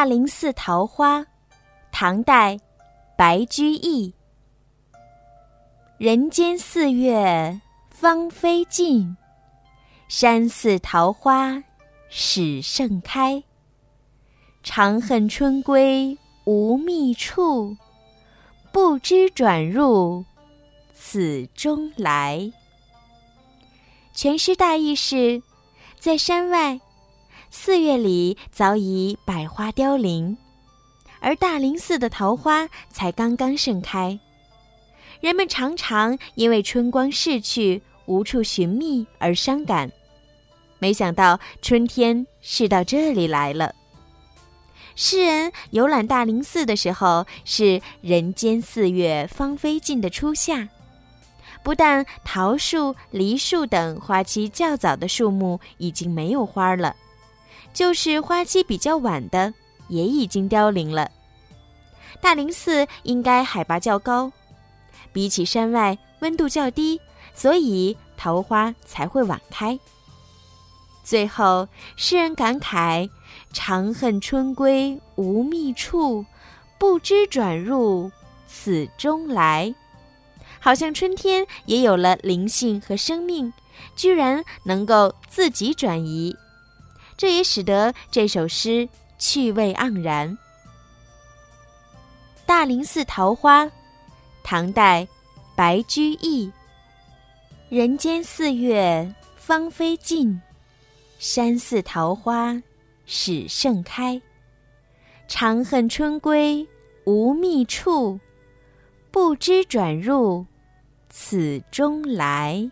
大林寺桃花，唐代，白居易。人间四月芳菲尽，山寺桃花始盛开。长恨春归无觅处，不知转入此中来。全诗大意是，在山外。四月里早已百花凋零，而大林寺的桃花才刚刚盛开。人们常常因为春光逝去，无处寻觅而伤感。没想到春天是到这里来了。诗人游览大林寺的时候，是人间四月芳菲尽的初夏，不但桃树、梨树等花期较早的树木已经没有花了。就是花期比较晚的，也已经凋零了。大林寺应该海拔较高，比起山外温度较低，所以桃花才会晚开。最后，诗人感慨：“长恨春归无觅处，不知转入此中来。”好像春天也有了灵性和生命，居然能够自己转移。这也使得这首诗趣味盎然。大林寺桃花，唐代，白居易。人间四月芳菲尽，山寺桃花始盛开。长恨春归无觅处，不知转入此中来。